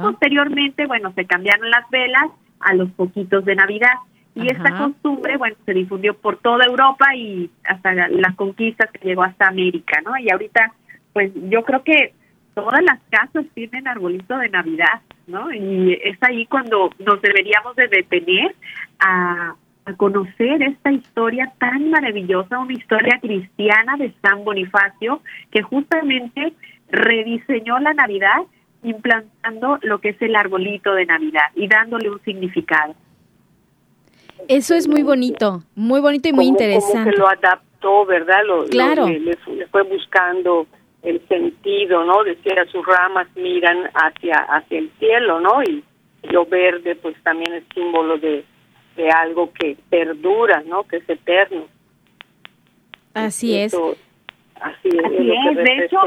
posteriormente, bueno, se cambiaron las velas a los poquitos de Navidad. Y esta costumbre, bueno, se difundió por toda Europa y hasta las conquistas que llegó hasta América, ¿no? Y ahorita, pues yo creo que todas las casas tienen arbolito de Navidad, ¿no? Y es ahí cuando nos deberíamos de detener a, a conocer esta historia tan maravillosa, una historia cristiana de San Bonifacio, que justamente rediseñó la Navidad implantando lo que es el arbolito de Navidad y dándole un significado. Eso es muy bonito, muy bonito y muy interesante. que lo adaptó, ¿verdad? Lo, claro. le, fue buscando el sentido, ¿no? Decía, sus ramas miran hacia hacia el cielo, ¿no? Y lo verde, pues también es símbolo de, de algo que perdura, ¿no? Que es eterno. Así es. Así es, así es. De hecho,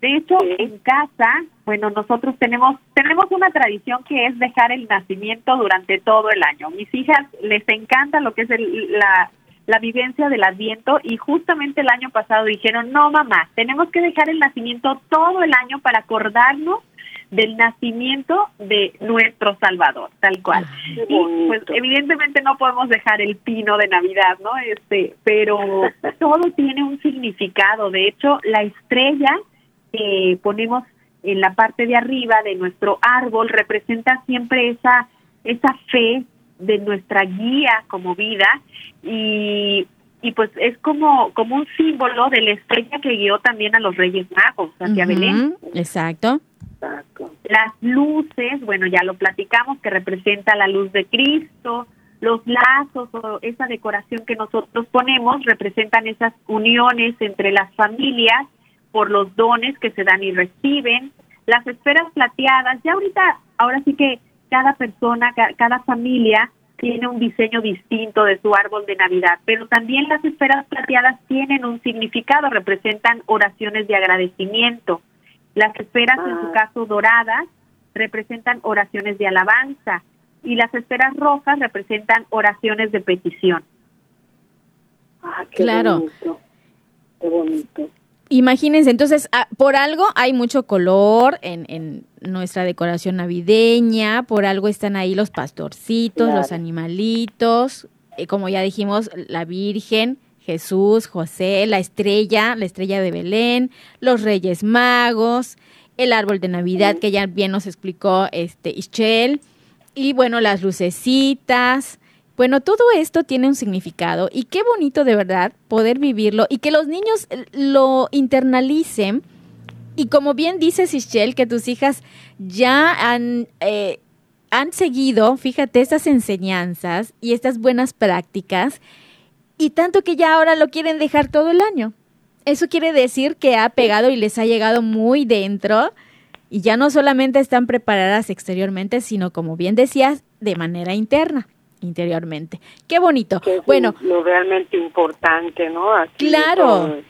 de hecho, en casa, bueno, nosotros tenemos tenemos una tradición que es dejar el nacimiento durante todo el año. Mis hijas les encanta lo que es la, la vivencia del Adviento y justamente el año pasado dijeron, no mamá, tenemos que dejar el nacimiento todo el año para acordarnos del nacimiento de nuestro Salvador, tal cual. y pues evidentemente no podemos dejar el pino de Navidad, ¿no? Este, pero todo tiene un significado. De hecho, la estrella que ponemos en la parte de arriba de nuestro árbol representa siempre esa esa fe de nuestra guía como vida y, y pues es como como un símbolo de la estrella que guió también a los Reyes Magos hacia Belén. Exacto. Las luces, bueno, ya lo platicamos, que representa la luz de Cristo. Los lazos o esa decoración que nosotros ponemos representan esas uniones entre las familias por los dones que se dan y reciben. Las esferas plateadas, ya ahorita, ahora sí que cada persona, cada familia tiene un diseño distinto de su árbol de Navidad, pero también las esferas plateadas tienen un significado, representan oraciones de agradecimiento. Las esferas, en su ah. caso doradas, representan oraciones de alabanza y las esferas rojas representan oraciones de petición. Ah, qué claro. Bonito. Qué bonito. Imagínense, entonces, ah, por algo hay mucho color en, en, nuestra decoración navideña, por algo están ahí los pastorcitos, los animalitos, eh, como ya dijimos, la Virgen, Jesús, José, la estrella, la estrella de Belén, los Reyes Magos, el árbol de Navidad que ya bien nos explicó este Ischel, y bueno, las lucecitas, bueno, todo esto tiene un significado y qué bonito de verdad poder vivirlo y que los niños lo internalicen. Y como bien dice Sichel, que tus hijas ya han, eh, han seguido, fíjate, estas enseñanzas y estas buenas prácticas, y tanto que ya ahora lo quieren dejar todo el año. Eso quiere decir que ha pegado y les ha llegado muy dentro y ya no solamente están preparadas exteriormente, sino como bien decías, de manera interna interiormente. Qué bonito. bueno, lo realmente importante, ¿no? claro.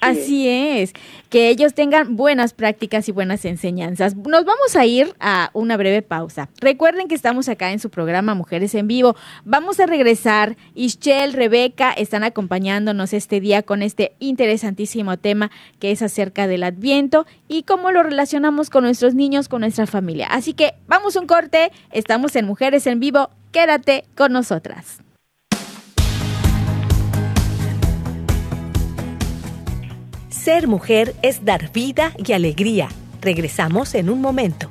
Así, es. que ellos tengan buenas prácticas y buenas enseñanzas. Nos vamos a ir a una breve pausa. Recuerden que estamos acá en su programa Mujeres en Vivo. Vamos a regresar. Ischel, Rebeca están acompañándonos este día con este interesantísimo tema que es acerca del Adviento y cómo lo relacionamos con nuestros niños, con nuestra familia. Así que vamos a un corte. Estamos en Mujeres en Vivo Quédate con nosotras. Ser mujer es dar vida y alegría. Regresamos en un momento.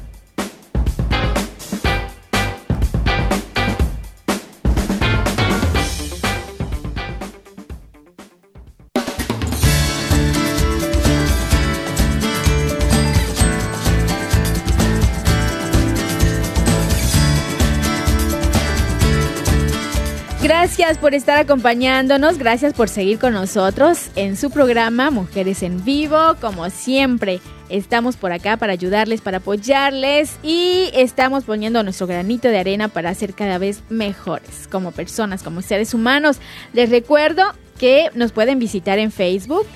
Gracias por estar acompañándonos, gracias por seguir con nosotros en su programa Mujeres en Vivo. Como siempre, estamos por acá para ayudarles, para apoyarles y estamos poniendo nuestro granito de arena para ser cada vez mejores como personas, como seres humanos. Les recuerdo que nos pueden visitar en Facebook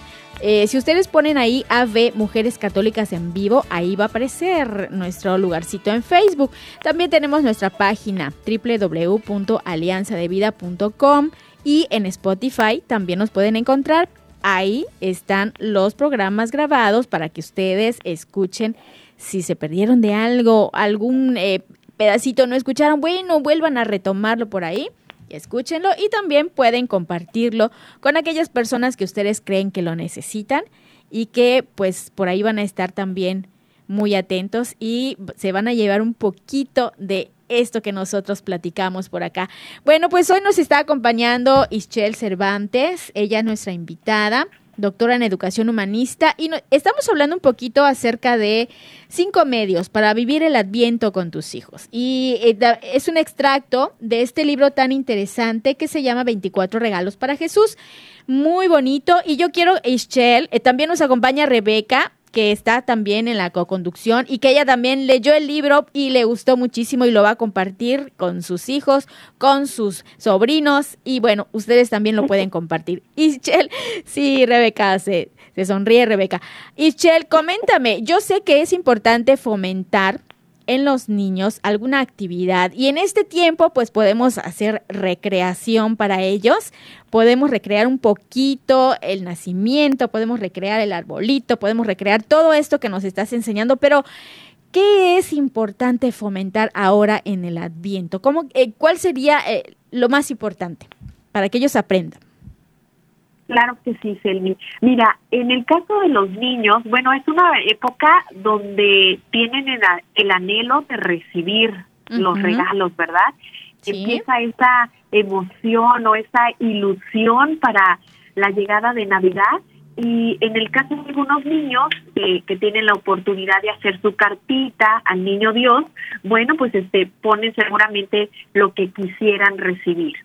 eh, si ustedes ponen ahí AV Mujeres Católicas en Vivo, ahí va a aparecer nuestro lugarcito en Facebook. También tenemos nuestra página www.alianzadevida.com y en Spotify también nos pueden encontrar. Ahí están los programas grabados para que ustedes escuchen si se perdieron de algo, algún eh, pedacito no escucharon, bueno, vuelvan a retomarlo por ahí escúchenlo y también pueden compartirlo con aquellas personas que ustedes creen que lo necesitan y que pues por ahí van a estar también muy atentos y se van a llevar un poquito de esto que nosotros platicamos por acá. Bueno, pues hoy nos está acompañando Ischel Cervantes, ella es nuestra invitada doctora en educación humanista, y estamos hablando un poquito acerca de cinco medios para vivir el adviento con tus hijos. Y eh, es un extracto de este libro tan interesante que se llama 24 regalos para Jesús. Muy bonito. Y yo quiero, Ischel, eh, también nos acompaña Rebeca que está también en la co-conducción y que ella también leyó el libro y le gustó muchísimo y lo va a compartir con sus hijos, con sus sobrinos y bueno, ustedes también lo pueden compartir. Ischel, sí, Rebeca se, se sonríe Rebeca. Ischel, coméntame, yo sé que es importante fomentar en los niños alguna actividad y en este tiempo pues podemos hacer recreación para ellos, podemos recrear un poquito el nacimiento, podemos recrear el arbolito, podemos recrear todo esto que nos estás enseñando, pero ¿qué es importante fomentar ahora en el adviento? ¿Cómo, eh, ¿Cuál sería eh, lo más importante para que ellos aprendan? Claro que sí, Selmi. Mira, en el caso de los niños, bueno, es una época donde tienen el, anhelo de recibir los regalos, ¿verdad? Empieza esa emoción o esa ilusión para la llegada de Navidad y en el caso de algunos niños que tienen la oportunidad de hacer su cartita al niño Dios, bueno, pues este ponen seguramente lo que quisieran recibir.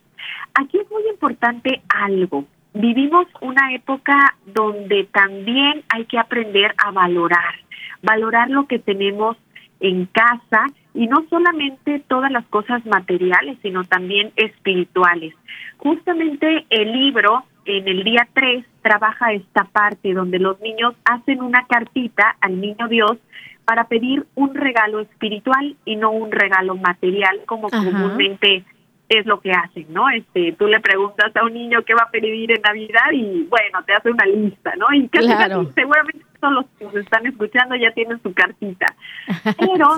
Aquí es muy importante algo vivimos una época donde también hay que aprender a valorar, valorar lo que tenemos en casa y no solamente todas las cosas materiales, sino también espirituales. Justamente el libro en el día 3 trabaja esta parte donde los niños hacen una cartita al niño Dios para pedir un regalo espiritual y no un regalo material como comúnmente es lo que hacen, ¿no? Este, tú le preguntas a un niño qué va a pedir en Navidad y bueno, te hace una lista, ¿no? Y casi, seguramente todos los que nos están escuchando ya tienen su cartita. Pero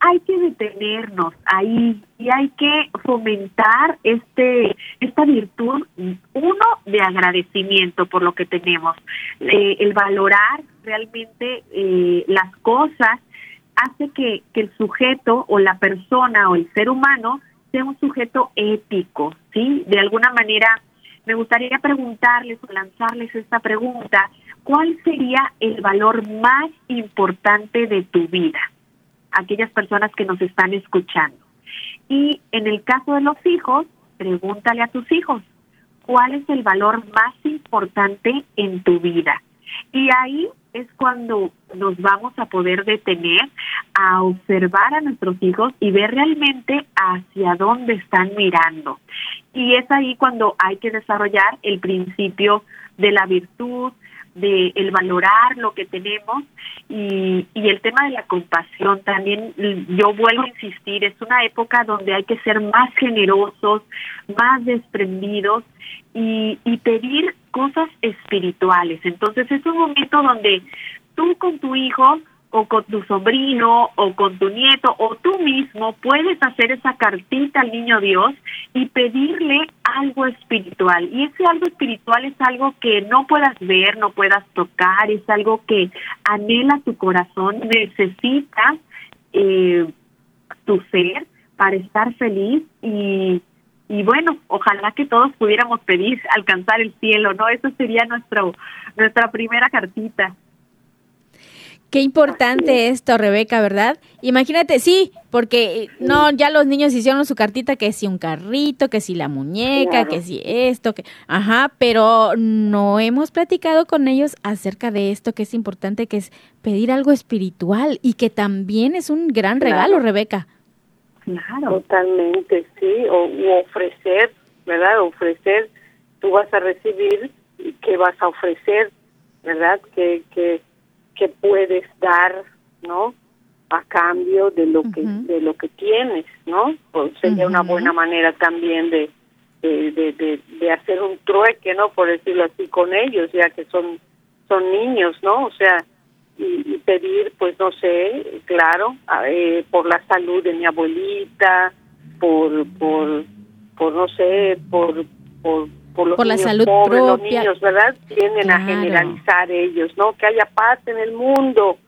hay que detenernos ahí y hay que fomentar este esta virtud uno de agradecimiento por lo que tenemos, eh, el valorar realmente eh, las cosas hace que, que el sujeto o la persona o el ser humano sea un sujeto ético, ¿sí? De alguna manera, me gustaría preguntarles o lanzarles esta pregunta, ¿cuál sería el valor más importante de tu vida? Aquellas personas que nos están escuchando. Y en el caso de los hijos, pregúntale a tus hijos, ¿cuál es el valor más importante en tu vida? Y ahí es cuando nos vamos a poder detener a observar a nuestros hijos y ver realmente hacia dónde están mirando. Y es ahí cuando hay que desarrollar el principio de la virtud, de el valorar lo que tenemos y, y el tema de la compasión también yo vuelvo a insistir es una época donde hay que ser más generosos más desprendidos y, y pedir cosas espirituales. Entonces es un momento donde tú con tu hijo o con tu sobrino o con tu nieto o tú mismo puedes hacer esa cartita al niño Dios y pedirle algo espiritual. Y ese algo espiritual es algo que no puedas ver, no puedas tocar, es algo que anhela tu corazón, necesitas eh, tu ser para estar feliz y, y bueno, ojalá que todos pudiéramos pedir alcanzar el cielo, ¿no? Eso sería nuestro, nuestra primera cartita. Qué importante esto, Rebeca, ¿verdad? Imagínate, sí, porque eh, no, ya los niños hicieron su cartita que si un carrito, que si la muñeca, que si esto, que, ajá, pero no hemos platicado con ellos acerca de esto que es importante, que es pedir algo espiritual y que también es un gran regalo, Rebeca. Claro. Totalmente, sí, o ofrecer, ¿verdad? Ofrecer, tú vas a recibir, ¿qué vas a ofrecer? ¿Verdad? Que, que que puedes dar, ¿no? A cambio de lo que de lo que tienes, ¿no? Pues sería una buena manera también de de, de, hacer un trueque, ¿no? Por decirlo así con ellos, ya que son son niños, ¿no? O sea, y, pedir, pues no sé, claro, eh, por la salud de mi abuelita, por por por no sé, por por por, la salud propia. los niños, ¿verdad? Tienden a generalizar ellos, ¿no? Que haya paz en el mundo,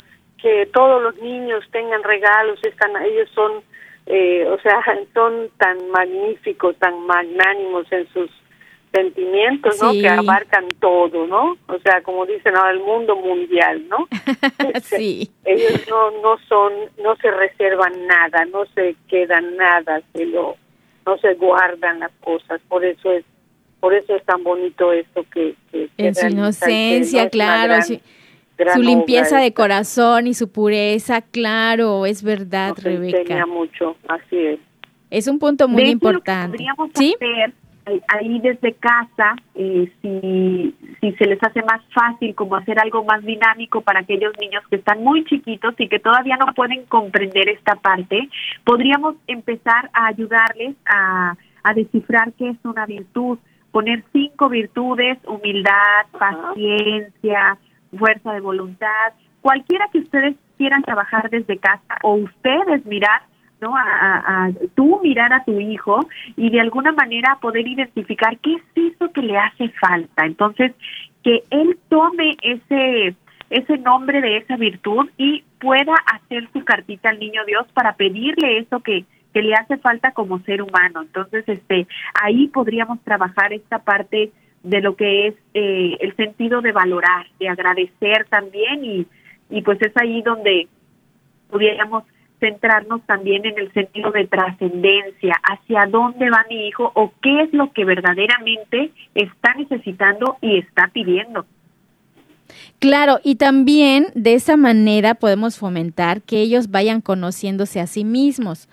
que todos los niños tengan regalos, están, ellos son, eh, o sea, son tan magníficos, tan magnánimos en sus sentimientos, ¿no? Que abarcan todo, ¿no? O sea, como dicen ahora, el mundo mundial, ¿no? sí. Ellos no, no son, no se reservan nada, no se quedan nada, se lo, no se guardan las cosas, por eso es por eso es tan bonito esto que... en su inocencia, claro, su limpieza de corazón y su pureza, claro, es verdad, nos Rebeca. mucho, así es. Es un punto muy importante. podríamos hacer ahí desde casa, eh, si, si se les hace más fácil como hacer algo más dinámico para aquellos niños que están muy chiquitos y que todavía no pueden comprender esta parte, podríamos empezar a ayudarles a, a descifrar qué es una virtud, poner cinco virtudes, humildad, paciencia, fuerza de voluntad, cualquiera que ustedes quieran trabajar desde casa o ustedes mirar ¿no? A, a, tú mirar a tu hijo y de alguna manera poder identificar qué es eso que le hace falta. Entonces, que él tome ese ese nombre de esa virtud y pueda hacer su cartita al niño Dios para pedirle eso que que le hace falta como ser humano. Entonces, este, ahí podríamos trabajar esta parte de lo que es eh, el sentido de valorar, de agradecer también y, y pues es ahí donde pudiéramos centrarnos también en el sentido de trascendencia, hacia dónde va mi hijo o qué es lo que verdaderamente está necesitando y está pidiendo. Claro, y también de esa manera podemos fomentar que ellos vayan conociéndose a sí mismos,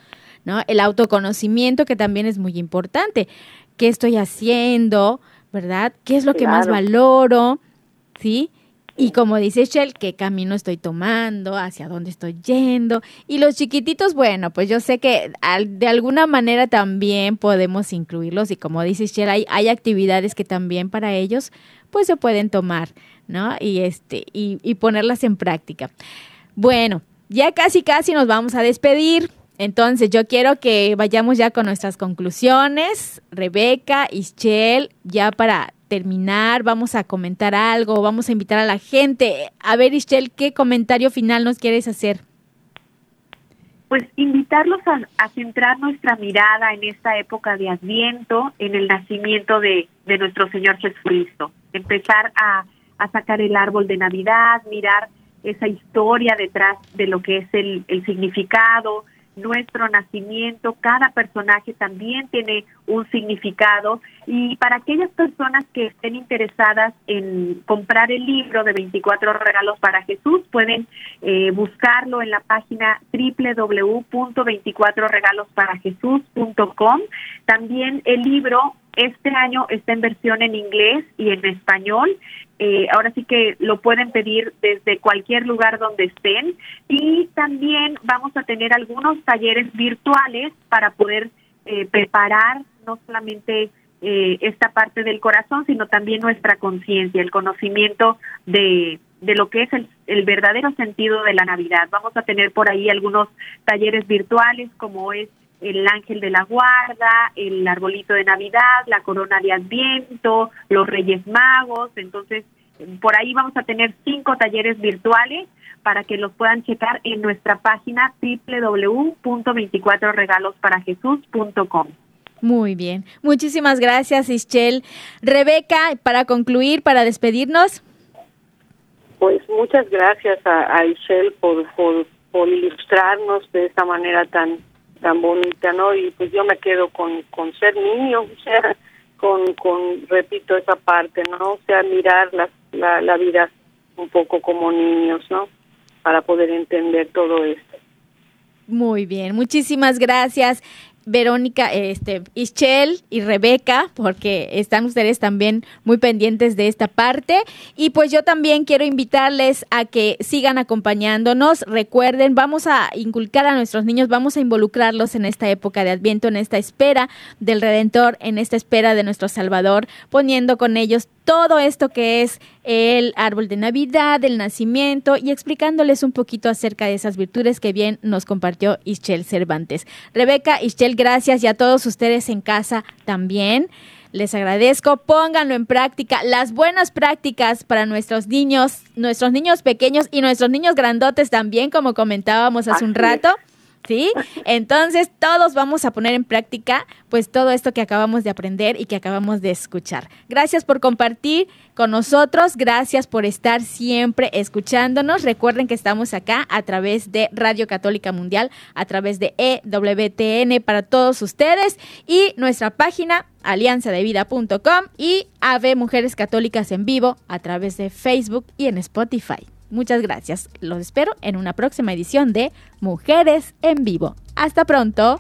¿no? El autoconocimiento que también es muy importante. ¿Qué estoy haciendo? ¿Verdad? ¿Qué es lo que más valoro? ¿Sí? Y como dice Shell, qué camino estoy tomando, hacia dónde estoy yendo. Y los chiquititos, bueno, pues yo sé que de alguna manera también podemos incluirlos. Y como dice Shell, hay, hay actividades que también para ellos, pues se pueden tomar, ¿no? Y este, y, y ponerlas en práctica. Bueno, ya casi casi nos vamos a despedir. Entonces, yo quiero que vayamos ya con nuestras conclusiones. Rebeca, Ischel, ya para terminar, vamos a comentar algo, vamos a invitar a la gente. A ver, Ischel, ¿qué comentario final nos quieres hacer? Pues invitarlos a, a, centrar nuestra mirada en esta época de Adviento, en el nacimiento de, de nuestro Señor Jesucristo. Empezar a, a, sacar el árbol de Navidad, mirar esa historia detrás de lo que es el, el significado, nuestro nacimiento, cada personaje también tiene un significado y para aquellas personas que estén interesadas en comprar el libro de 24 regalos para Jesús, pueden eh, buscarlo en la página www.24regalosparajesús.com. También el libro este año está en versión en inglés y en español. Eh, ahora sí que lo pueden pedir desde cualquier lugar donde estén. Y también vamos a tener algunos talleres virtuales para poder eh, preparar no solamente eh, esta parte del corazón, sino también nuestra conciencia, el conocimiento de, de lo que es el, el, verdadero sentido de la Navidad. Vamos a tener por ahí algunos talleres virtuales como es el ángel de la guarda, el arbolito de Navidad, la corona de Adviento, los Reyes Magos. Entonces, por ahí vamos a tener cinco talleres virtuales para que los puedan checar en nuestra página www.24regalosparajesús.com. Muy bien. Muchísimas gracias, Ischel. Rebeca, para concluir, para despedirnos. Pues muchas gracias a, a Ischel por, por, por ilustrarnos de esta manera tan tan bonita, ¿no? Y pues yo me quedo con, con ser niño, o sea, con, con, repito, esa parte, ¿no? O sea, mirar la, la, la vida un poco como niños, ¿no? Para poder entender todo esto. Muy bien, muchísimas gracias. Verónica, este, Ischel y Rebeca, porque están ustedes también muy pendientes de esta parte. Y pues yo también quiero invitarles a que sigan acompañándonos. Recuerden, vamos a inculcar a nuestros niños, vamos a involucrarlos en esta época de Adviento, en esta espera del Redentor, en esta espera de nuestro Salvador, poniendo con ellos todo esto que es el árbol de Navidad, el nacimiento y explicándoles un poquito acerca de esas virtudes que bien nos compartió Ischel Cervantes. Rebeca, Ischel, gracias y a todos ustedes en casa también. Les agradezco, pónganlo en práctica, las buenas prácticas para nuestros niños, nuestros niños pequeños y nuestros niños grandotes también, como comentábamos hace un rato. ¿Sí? Entonces todos vamos a poner en práctica pues todo esto que acabamos de aprender y que acabamos de escuchar. Gracias por compartir con nosotros, gracias por estar siempre escuchándonos. Recuerden que estamos acá a través de Radio Católica Mundial, a través de EWTN para todos ustedes y nuestra página alianzadevida.com y AV Mujeres Católicas en vivo a través de Facebook y en Spotify. Muchas gracias. Los espero en una próxima edición de Mujeres en Vivo. Hasta pronto.